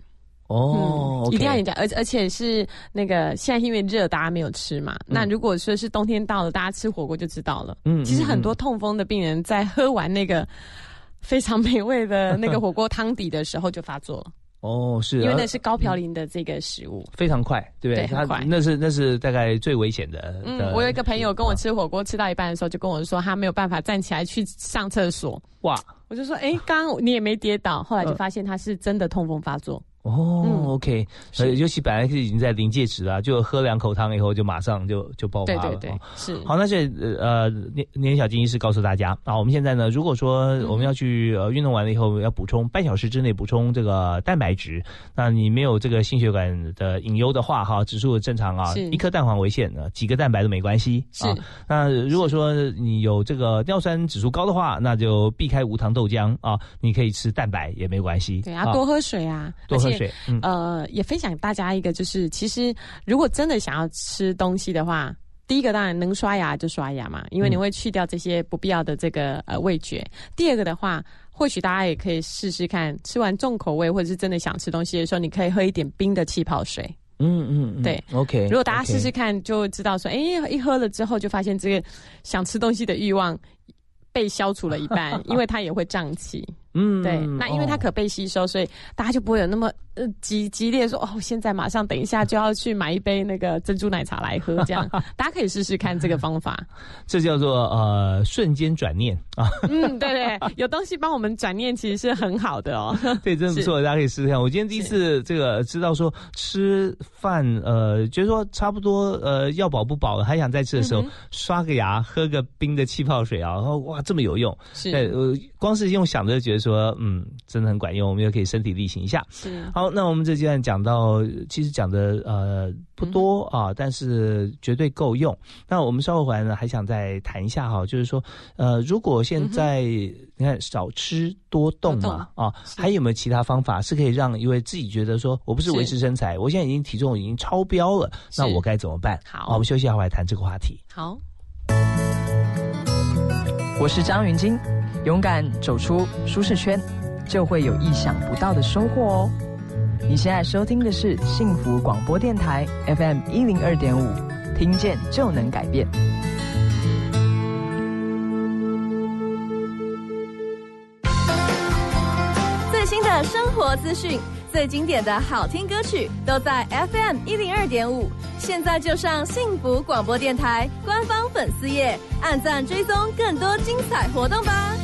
哦、嗯，一定要严加，而而且是那个现在因为热，大家没有吃嘛。那如果说是冬天到了，大家吃火锅就知道了。嗯其实很多痛风的病人在喝完那个非常美味的那个火锅汤底的时候就发作了，哦，是，因为那呃是高嘌呤的这个食物。非常快，对不对？它对很快那是那是大概最危险的。嗯，我有一个朋友跟我吃火锅吃到一半的时候，就跟我说他没有办法站起来去上厕所。哇，我就说，哎，刚刚你也没跌倒，后来就发现他是真的痛风发作。哦、嗯 o k 呃，尤其本来是已经在临界值了，就喝两口汤以后，就马上就就爆发了。对对对哦，是好，那这呃，年年小金医师告诉大家啊，我们现在呢，如果说我们要去呃运动完了以后要补充半小时之内补充这个蛋白质，那你没有这个心血管的隐忧的话，哈，指数正常啊，一颗蛋黄为限，呃几个蛋白都没关系是啊。那如果说你有这个尿酸指数高的话，那就避开无糖豆浆啊，你可以吃蛋白也没关系。对啊，多喝水啊，多喝水，嗯。呃，也分享大家一个，就是其实如果真的想要吃东西的话，第一个当然能刷牙就刷牙嘛，因为你会去掉这些不必要的这个呃味觉。第二个的话，或许大家也可以试试看，吃完重口味或者是真的想吃东西的时候，你可以喝一点冰的气泡水。嗯嗯嗯，对，OK。如果大家试试看，就知道说，哎、一喝了之后就发现这个想吃东西的欲望被消除了一半，因为它也会胀气。嗯，对，那因为它哦可被吸收，所以大家就不会有那么呃激激烈说哦，现在马上等一下就要去买一杯那个珍珠奶茶来喝，这样。大家可以试试看这个方法。这叫做呃瞬间转念。啊，嗯，对对，有东西帮我们转念，其实是很好的哦。对，真的不错，大家可以试试看。我今天第一次这个知道说吃饭，呃，觉得说差不多呃要饱不饱了，还想再吃的时候，嗯刷个牙，喝个冰的气泡水啊，然后哇这么有用，是。对，呃，光是用想着就觉得说嗯真的很管用，我们也可以身体力行一下。是。好，那我们这阶段讲到，其实讲的呃不多啊，但是绝对够用。那我们稍后回来呢，还想再谈一下哈，就是说，呃，如果现在、你看少吃多动嘛啊，还有没有其他方法是可以让因为自己觉得说我不是维持身材，我现在已经体重已经超标了，那我该怎么办？好我们休息一下回来谈这个话题。好，我是张云金，勇敢走出舒适圈，就会有意想不到的收获哦。你现在收听的是幸福广播电台 FM 一零二点五，听见就能改变。最新的生活资讯，最经典的好听歌曲，都在 FM 一零二点五。现在就上幸福广播电台官方粉丝页，按赞追踪更多精彩活动吧。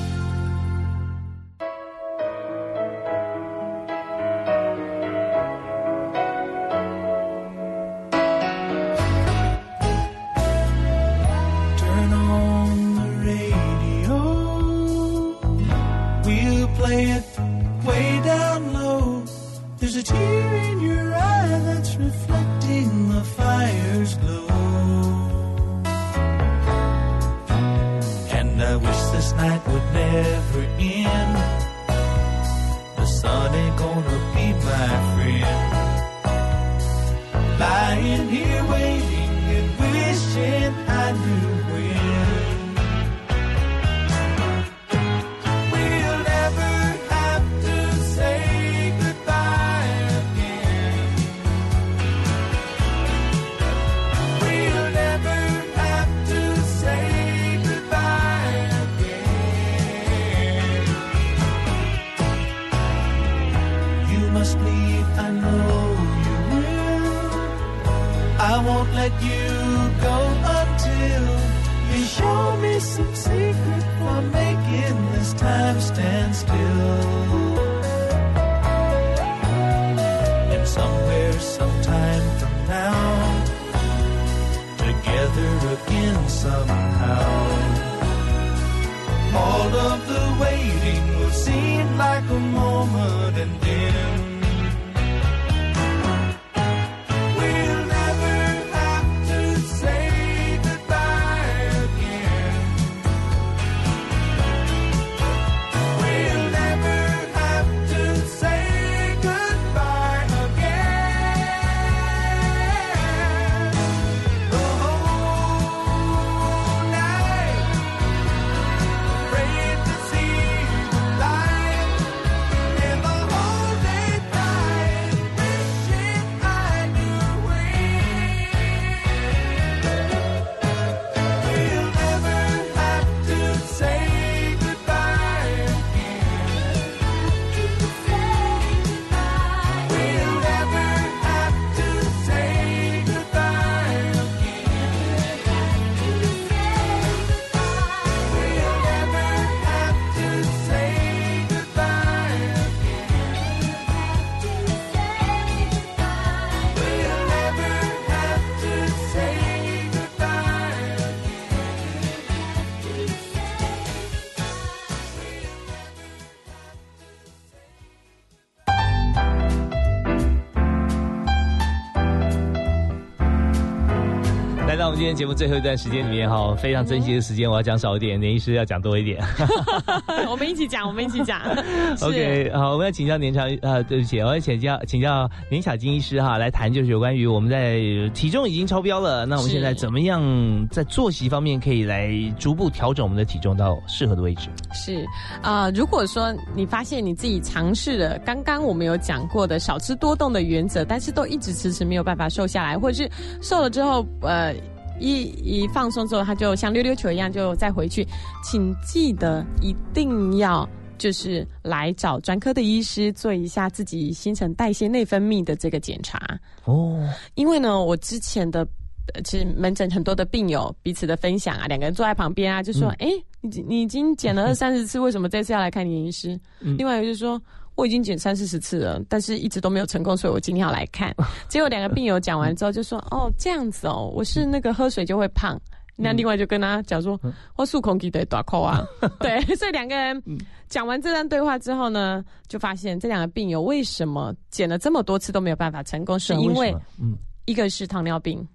Of the waiting. Will seem like a moment and then 天节目最后一段时间里面哈，非常珍惜的时间，我要讲少一点，年医师要讲多一点。我们一起讲，我们一起讲。OK，好，我们要请教年长呃，对不起，我要请教请教年小金医师哈，来谈就是有关于我们在体重已经超标了，那我们现在怎么样在作息方面可以来逐步调整我们的体重到适合的位置？是啊、呃如果说你发现你自己尝试了刚刚我们有讲过的少吃多动的原则，但是都一直迟迟没有办法瘦下来，或者是瘦了之后，呃。一一放松之后，它就像溜溜球一样，就再回去。请记得一定要就是来找专科的医师做一下自己新陈代谢、内分泌的这个检查。哦，因为呢，我之前的呃其实门诊很多的病友彼此的分享啊，两个人坐在旁边啊，就说：“哎、你你已经减了二三十次，为什么这次要来看你医师？”嗯另外一个就说。我已经减三四十次了，但是一直都没有成功，所以我今天要来看。结果两个病友讲完之后就说：“哦，这样子哦，我是那个喝水就会胖。”那另外就跟他讲说：“我漱空气得打扣啊。”对，所以两个人讲完这段对话之后呢，就发现这两个病友为什么减了这么多次都没有办法成功，是因为一个是糖尿病，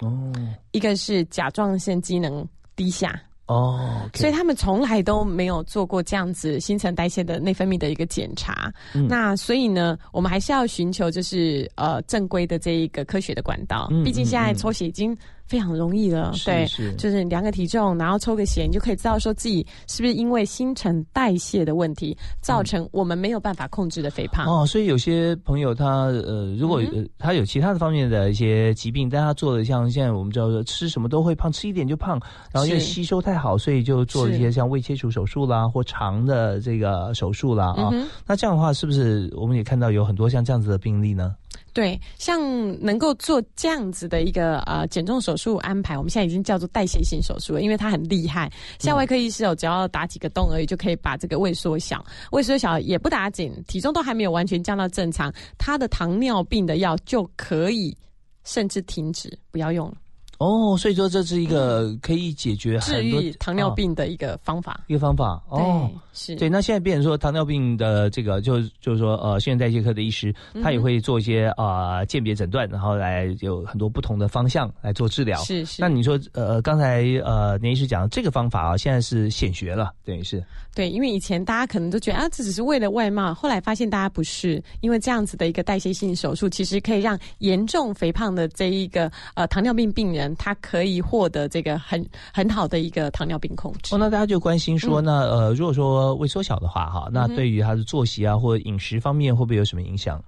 哦。一个是甲状腺机能低下，哦所以他们从来都没有做过这样子新陈代谢的内分泌的一个检查。嗯那所以呢，我们还是要寻求就是呃正规的这一个科学的管道。嗯毕竟现在抽血已经非常容易了，对，就是量个体重，然后抽个血，你就可以知道说自己是不是因为新陈代谢的问题造成我们没有办法控制的肥胖。哦，所以有些朋友他呃，如果、嗯呃他有其他的方面的一些疾病，但他做的像现在我们知道说吃什么都会胖，吃一点就胖，然后因为吸收太好，所以就做一些像胃切除手术啦，或肠的这个手术啦啊。那这样的话，是不是我们也看到有很多像这样子的病例呢？对，像能够做这样子的一个呃减重手术安排，我们现在已经叫做代谢性手术了，因为它很厉害。像外科医师哦，只要打几个洞而已，就可以把这个胃缩小，胃缩小也不打紧，体重都还没有完全降到正常，他的糖尿病的药就可以甚至停止不要用了。哦，所以说这是一个可以解决治很多愈糖尿病的一个方法。一个方法哦，是对。那现在变成说糖尿病的这个，就就是说呃，新陈代谢科的医师，他也会做一些呃鉴别诊断，然后来有很多不同的方向来做治疗。是是。那你说呃，刚才呃年医师讲这个方法啊，现在是显学了，等于是。对，因为以前大家可能都觉得啊，这只是为了外貌，后来发现大家不是，因为这样子的一个代谢性手术，其实可以让严重肥胖的这一个呃糖尿病病人，他可以获得这个很很好的一个糖尿病控制。哦，那大家就关心说，那呃，如果说胃缩小的话，哈，那对于他的作息啊或者饮食方面，会不会有什么影响？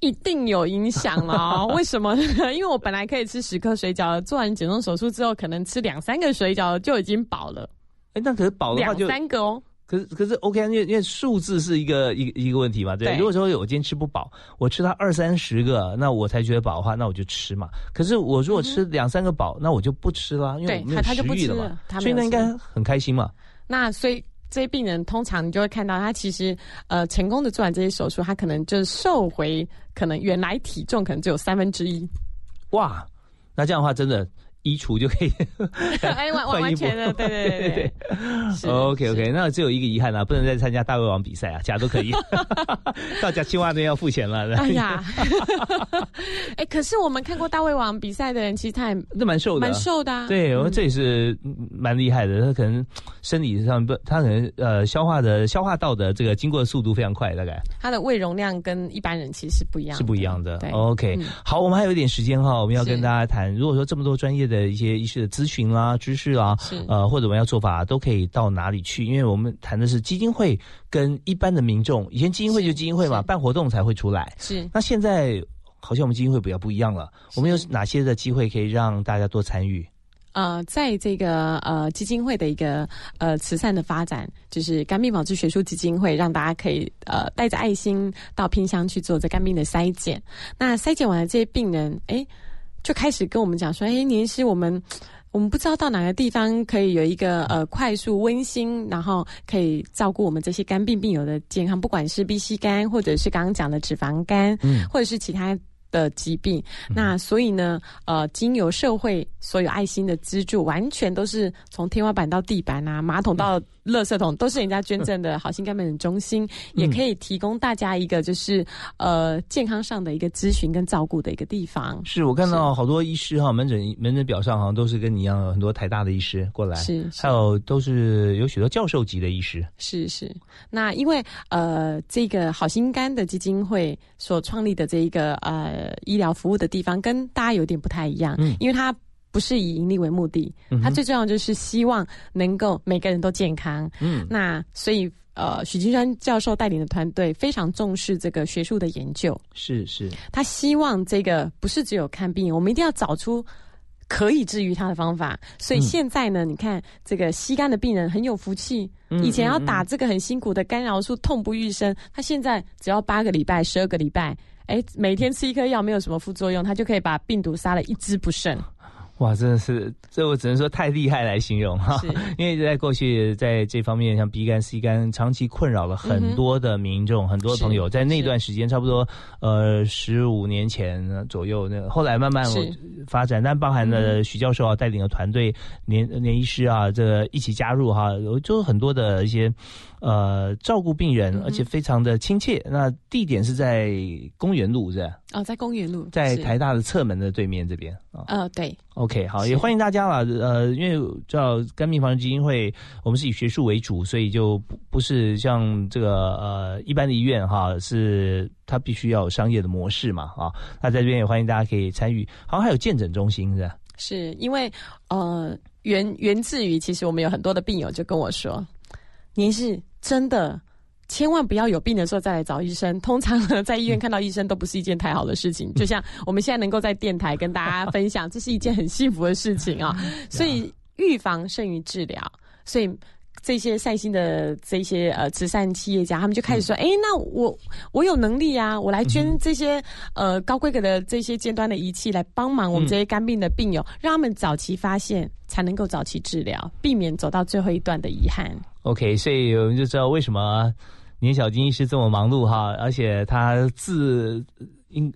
一定有影响哦。为什么？因为我本来可以吃十颗水饺，做完减重手术之后，可能吃两三个水饺就已经饱了。哎，那可是饱的话就两三个哦。可是可是 OK，因为因为数字是一个一一个问题嘛，对。如果说我今天吃不饱，我吃它二三十个，那我才觉得饱的话，那我就吃嘛。可是我如果吃两三个饱，那我就不吃了，因为没有食欲了嘛。所以那应该很开心嘛。那所以这些病人通常你就会看到，他其实呃成功的做完这些手术，他可能就是瘦回可能原来体重可能只有三分之一。哇，那这样的话真的。衣橱就可以，哎，完完全的，对对对对。OK OK，那只有一个遗憾啊，不能再参加大胃王比赛啊，假都可以。到假青蛙那边要付钱了。哎呀，哎，可是我们看过大胃王比赛的人，其实他也那蛮瘦的，蛮瘦的。对，我这也是蛮厉害的。他可能生理上不，他可能呃消化的消化道的这个经过的速度非常快，大概。他的胃容量跟一般人其实是不一样，是不一样的。OK，好，我们还有一点时间哈，我们要跟大家谈。如果说这么多专业的。的一些医师的咨询啦、知识啦，呃，或者我们要做法，都可以到哪里去？因为我们谈的是基金会跟一般的民众，以前基金会就基金会嘛，办活动才会出来。是，那现在好像我们基金会比较不一样了。我们有哪些的机会可以让大家多参与？呃，在这个呃基金会的一个呃慈善的发展，就是肝病保治学术基金会，让大家可以呃带着爱心到偏乡去做这肝病的筛检。那筛检完了这些病人，哎。就开始跟我们讲说，哎，年师，我们我们不知道到哪个地方可以有一个呃快速温馨，然后可以照顾我们这些肝病病友的健康，不管是 B C 肝，或者是刚刚讲的脂肪肝，嗯，或者是其他的疾病。那所以呢，呃，经由社会所有爱心的资助，完全都是从天花板到地板啊，马桶到。垃圾桶都是人家捐赠的，好心肝门诊中心也可以提供大家一个就是呃健康上的一个咨询跟照顾的一个地方。是我看到好多医师哈，门诊门诊表上好像都是跟你一样，很多台大的医师过来，是还有都是有许多教授级的医师。是是，那因为呃这个好心肝的基金会所创立的这一个呃医疗服务的地方，跟大家有点不太一样，嗯，因为它。不是以盈利为目的，他最重要就是希望能够每个人都健康。嗯，那所以呃，许金山教授带领的团队非常重视这个学术的研究。是是，他希望这个不是只有看病，我们一定要找出可以治愈他的方法。所以现在呢，你看这个吸肝的病人很有福气，以前要打这个很辛苦的干扰素，痛不欲生。他现在只要八个礼拜、十二个礼拜，哎，每天吃一颗药，没有什么副作用，他就可以把病毒杀了一只不剩。哇，真的是，这我只能说太厉害来形容哈。因为在过去在这方面，像 B 肝、C 肝，长期困扰了很多的民众，很多朋友，在那段时间，差不多呃十五年前左右，那后来慢慢发展，但包含了徐教授啊带领的团队，年年医师啊，这一起加入哈，就很多的一些。呃，照顾病人，而且非常的亲切。那地点是在公园路，是吧？哦，在公园路，在台大的侧门的对面这边啊。呃，对。OK，好，也欢迎大家了。呃，因为叫肝病防治基金会，我们是以学术为主，所以就不不是像这个呃一般的医院哈，是它必须要有商业的模式嘛啊。那在这边也欢迎大家可以参与。好像还有健诊中心是吧？是因为呃源源自于其实我们有很多的病友就跟我说，您是。真的，千万不要有病的时候再来找医生。通常呢，在医院看到医生都不是一件太好的事情。就像我们现在能够在电台跟大家分享，这是一件很幸福的事情啊。所以预防胜于治疗。所以这些善心的这些呃慈善企业家，他们就开始说：“哎，那我我有能力啊，我来捐这些呃高规格的这些尖端的仪器来帮忙我们这些肝病的病友，让他们早期发现，才能够早期治疗，避免走到最后一段的遗憾。” OK，所以我们就知道为什么年小金医师这么忙碌哈，而且他自应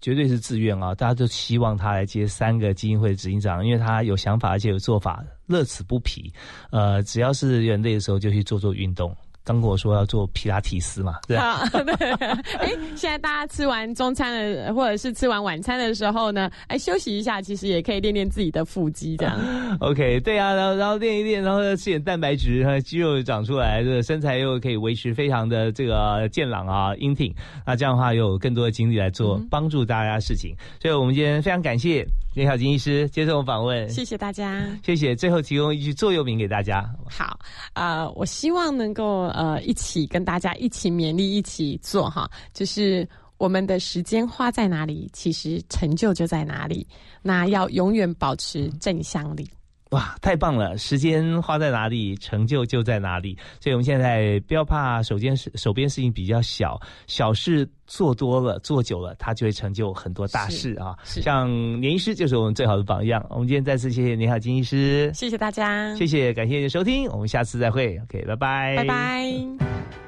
绝对是自愿啊，大家都希望他来接三个基金会的执行长，因为他有想法而且有做法，乐此不疲。呃，只要是人累的时候就去做做运动。刚跟我说要做皮拉提斯嘛，对啊，对。哎，现在大家吃完中餐的，或者是吃完晚餐的时候呢，哎，休息一下，其实也可以练练自己的腹肌，这样。OK，对啊，然后然后练一练，然后吃点蛋白质，肌肉长出来，这个身材又可以维持非常的这个健朗啊，英挺。那这样的话，又有更多的精力来做帮助大家的事情。所以我们今天非常感谢连小金医师接受我访问，谢谢大家，谢谢。最后提供一句座右铭给大家。好，呃，我希望能够。呃，一起跟大家一起勉励，一起做哈，就是我们的时间花在哪里，其实成就就在哪里。那要永远保持正向力。哇，太棒了！时间花在哪里，成就就在哪里。所以，我们现在不要怕手边事，手边事情比较小，小事做多了，做久了，它就会成就很多大事啊。像年医师就是我们最好的榜样。我们今天再次谢谢年好金医师，谢谢大家，谢谢，感谢您收听，我们下次再会。OK，拜拜，拜拜。